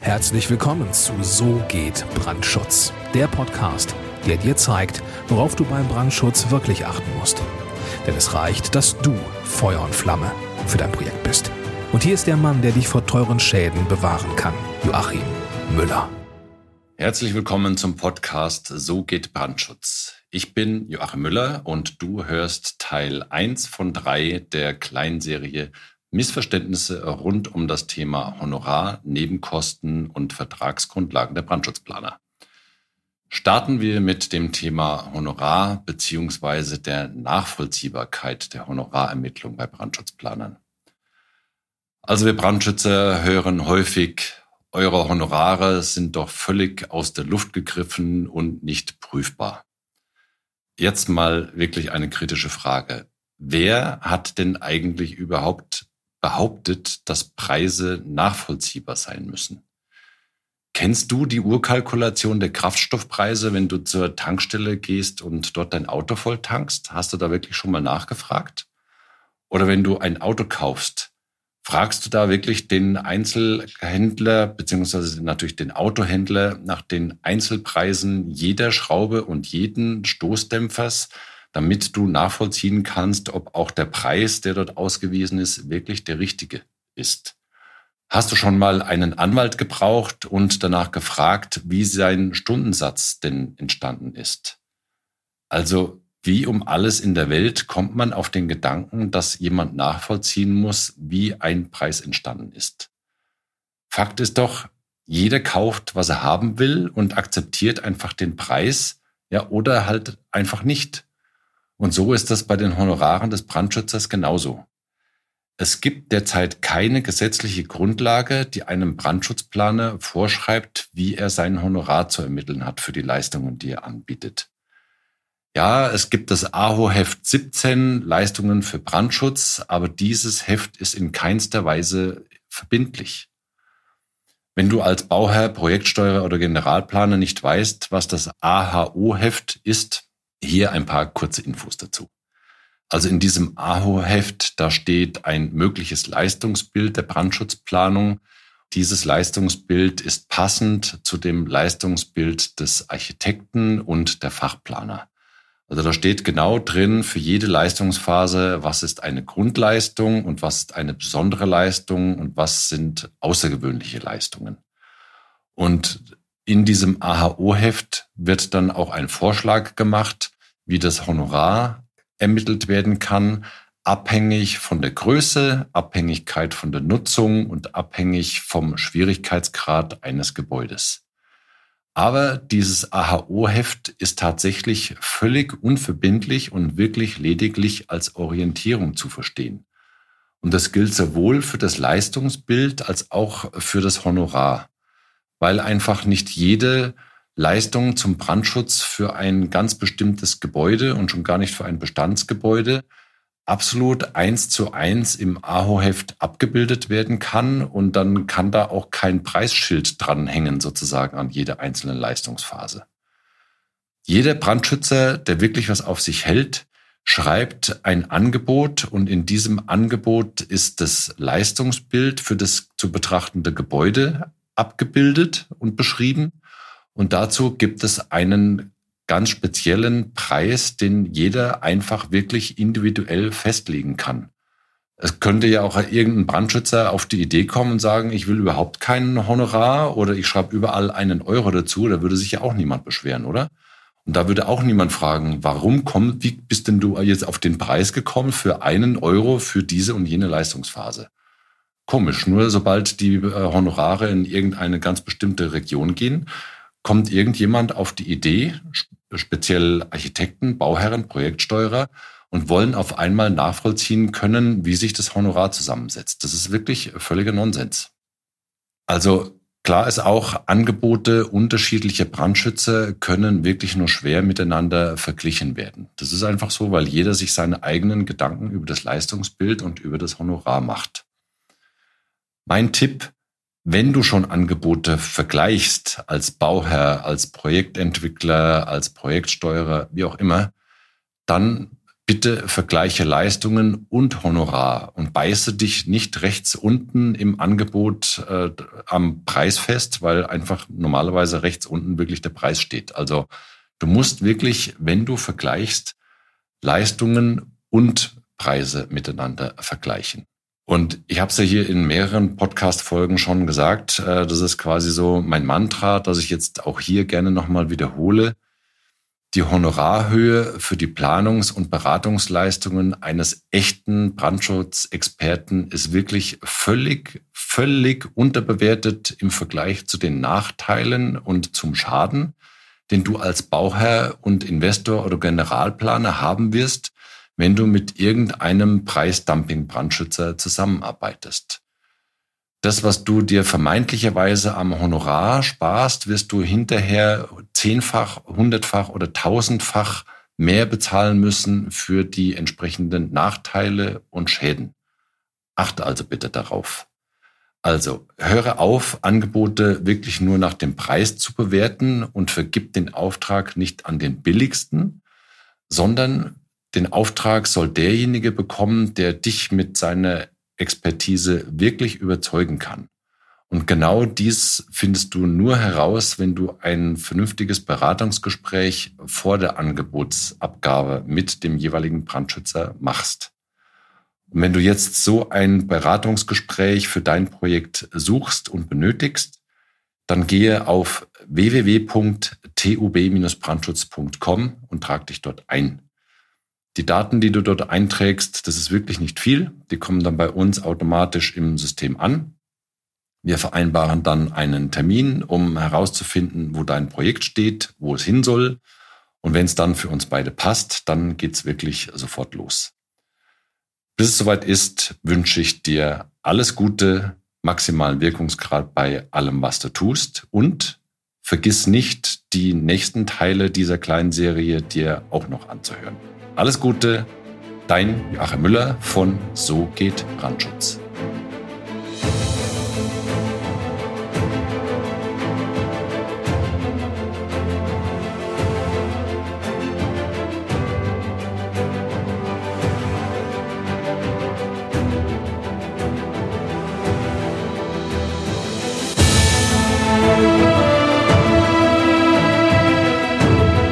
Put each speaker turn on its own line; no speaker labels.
Herzlich willkommen zu So geht Brandschutz, der Podcast, der dir zeigt, worauf du beim Brandschutz wirklich achten musst. Denn es reicht, dass du Feuer und Flamme für dein Projekt bist. Und hier ist der Mann, der dich vor teuren Schäden bewahren kann, Joachim Müller.
Herzlich willkommen zum Podcast So geht Brandschutz. Ich bin Joachim Müller und du hörst Teil 1 von 3 der Kleinserie Missverständnisse rund um das Thema Honorar, Nebenkosten und Vertragsgrundlagen der Brandschutzplaner. Starten wir mit dem Thema Honorar beziehungsweise der Nachvollziehbarkeit der Honorarermittlung bei Brandschutzplanern. Also wir Brandschützer hören häufig, eure Honorare sind doch völlig aus der Luft gegriffen und nicht prüfbar. Jetzt mal wirklich eine kritische Frage. Wer hat denn eigentlich überhaupt behauptet, dass Preise nachvollziehbar sein müssen. Kennst du die Urkalkulation der Kraftstoffpreise, wenn du zur Tankstelle gehst und dort dein Auto voll tankst? Hast du da wirklich schon mal nachgefragt? Oder wenn du ein Auto kaufst, fragst du da wirklich den Einzelhändler beziehungsweise natürlich den Autohändler nach den Einzelpreisen jeder Schraube und jeden Stoßdämpfers? Damit du nachvollziehen kannst, ob auch der Preis, der dort ausgewiesen ist, wirklich der richtige ist. Hast du schon mal einen Anwalt gebraucht und danach gefragt, wie sein Stundensatz denn entstanden ist? Also wie um alles in der Welt kommt man auf den Gedanken, dass jemand nachvollziehen muss, wie ein Preis entstanden ist. Fakt ist doch, jeder kauft, was er haben will und akzeptiert einfach den Preis, ja, oder halt einfach nicht. Und so ist das bei den Honoraren des Brandschützers genauso. Es gibt derzeit keine gesetzliche Grundlage, die einem Brandschutzplaner vorschreibt, wie er sein Honorar zu ermitteln hat für die Leistungen, die er anbietet. Ja, es gibt das AHO-Heft 17 Leistungen für Brandschutz, aber dieses Heft ist in keinster Weise verbindlich. Wenn du als Bauherr, Projektsteuerer oder Generalplaner nicht weißt, was das AHO-Heft ist, hier ein paar kurze Infos dazu. Also in diesem AHO-Heft, da steht ein mögliches Leistungsbild der Brandschutzplanung. Dieses Leistungsbild ist passend zu dem Leistungsbild des Architekten und der Fachplaner. Also da steht genau drin für jede Leistungsphase, was ist eine Grundleistung und was ist eine besondere Leistung und was sind außergewöhnliche Leistungen. Und in diesem AHO-Heft wird dann auch ein Vorschlag gemacht, wie das Honorar ermittelt werden kann, abhängig von der Größe, Abhängigkeit von der Nutzung und abhängig vom Schwierigkeitsgrad eines Gebäudes. Aber dieses AHO-Heft ist tatsächlich völlig unverbindlich und wirklich lediglich als Orientierung zu verstehen. Und das gilt sowohl für das Leistungsbild als auch für das Honorar weil einfach nicht jede Leistung zum Brandschutz für ein ganz bestimmtes Gebäude und schon gar nicht für ein Bestandsgebäude absolut eins zu eins im AHO-Heft abgebildet werden kann und dann kann da auch kein Preisschild dranhängen sozusagen an jede einzelne Leistungsphase. Jeder Brandschützer, der wirklich was auf sich hält, schreibt ein Angebot und in diesem Angebot ist das Leistungsbild für das zu betrachtende Gebäude abgebildet und beschrieben. Und dazu gibt es einen ganz speziellen Preis, den jeder einfach wirklich individuell festlegen kann. Es könnte ja auch irgendein Brandschützer auf die Idee kommen und sagen, ich will überhaupt keinen Honorar oder ich schreibe überall einen Euro dazu. Da würde sich ja auch niemand beschweren, oder? Und da würde auch niemand fragen, warum kommt, wie bist denn du jetzt auf den Preis gekommen für einen Euro für diese und jene Leistungsphase? Komisch. Nur sobald die äh, Honorare in irgendeine ganz bestimmte Region gehen, kommt irgendjemand auf die Idee, speziell Architekten, Bauherren, Projektsteuerer, und wollen auf einmal nachvollziehen können, wie sich das Honorar zusammensetzt. Das ist wirklich völliger Nonsens. Also klar ist auch, Angebote unterschiedlicher Brandschützer können wirklich nur schwer miteinander verglichen werden. Das ist einfach so, weil jeder sich seine eigenen Gedanken über das Leistungsbild und über das Honorar macht. Mein Tipp, wenn du schon Angebote vergleichst als Bauherr, als Projektentwickler, als Projektsteuerer, wie auch immer, dann bitte vergleiche Leistungen und Honorar und beiße dich nicht rechts unten im Angebot äh, am Preis fest, weil einfach normalerweise rechts unten wirklich der Preis steht. Also du musst wirklich, wenn du vergleichst, Leistungen und Preise miteinander vergleichen. Und ich habe es ja hier in mehreren Podcast-Folgen schon gesagt, äh, das ist quasi so mein Mantra, das ich jetzt auch hier gerne nochmal wiederhole. Die Honorarhöhe für die Planungs- und Beratungsleistungen eines echten Brandschutzexperten ist wirklich völlig, völlig unterbewertet im Vergleich zu den Nachteilen und zum Schaden, den du als Bauherr und Investor oder Generalplaner haben wirst, wenn du mit irgendeinem Preisdumping-Brandschützer zusammenarbeitest das, was du dir vermeintlicherweise am Honorar sparst, wirst du hinterher zehnfach, hundertfach oder tausendfach mehr bezahlen müssen für die entsprechenden Nachteile und Schäden. Achte also bitte darauf. Also höre auf, Angebote wirklich nur nach dem Preis zu bewerten und vergib den Auftrag nicht an den billigsten, sondern den Auftrag soll derjenige bekommen, der dich mit seiner Expertise wirklich überzeugen kann. Und genau dies findest du nur heraus, wenn du ein vernünftiges Beratungsgespräch vor der Angebotsabgabe mit dem jeweiligen Brandschützer machst. Und wenn du jetzt so ein Beratungsgespräch für dein Projekt suchst und benötigst, dann gehe auf www.tub-brandschutz.com und trag dich dort ein. Die Daten, die du dort einträgst, das ist wirklich nicht viel. Die kommen dann bei uns automatisch im System an. Wir vereinbaren dann einen Termin, um herauszufinden, wo dein Projekt steht, wo es hin soll. Und wenn es dann für uns beide passt, dann geht's wirklich sofort los. Bis es soweit ist, wünsche ich dir alles Gute, maximalen Wirkungsgrad bei allem, was du tust und vergiss nicht, die nächsten Teile dieser kleinen Serie dir auch noch anzuhören. Alles Gute, dein Joachim Müller von So geht Brandschutz.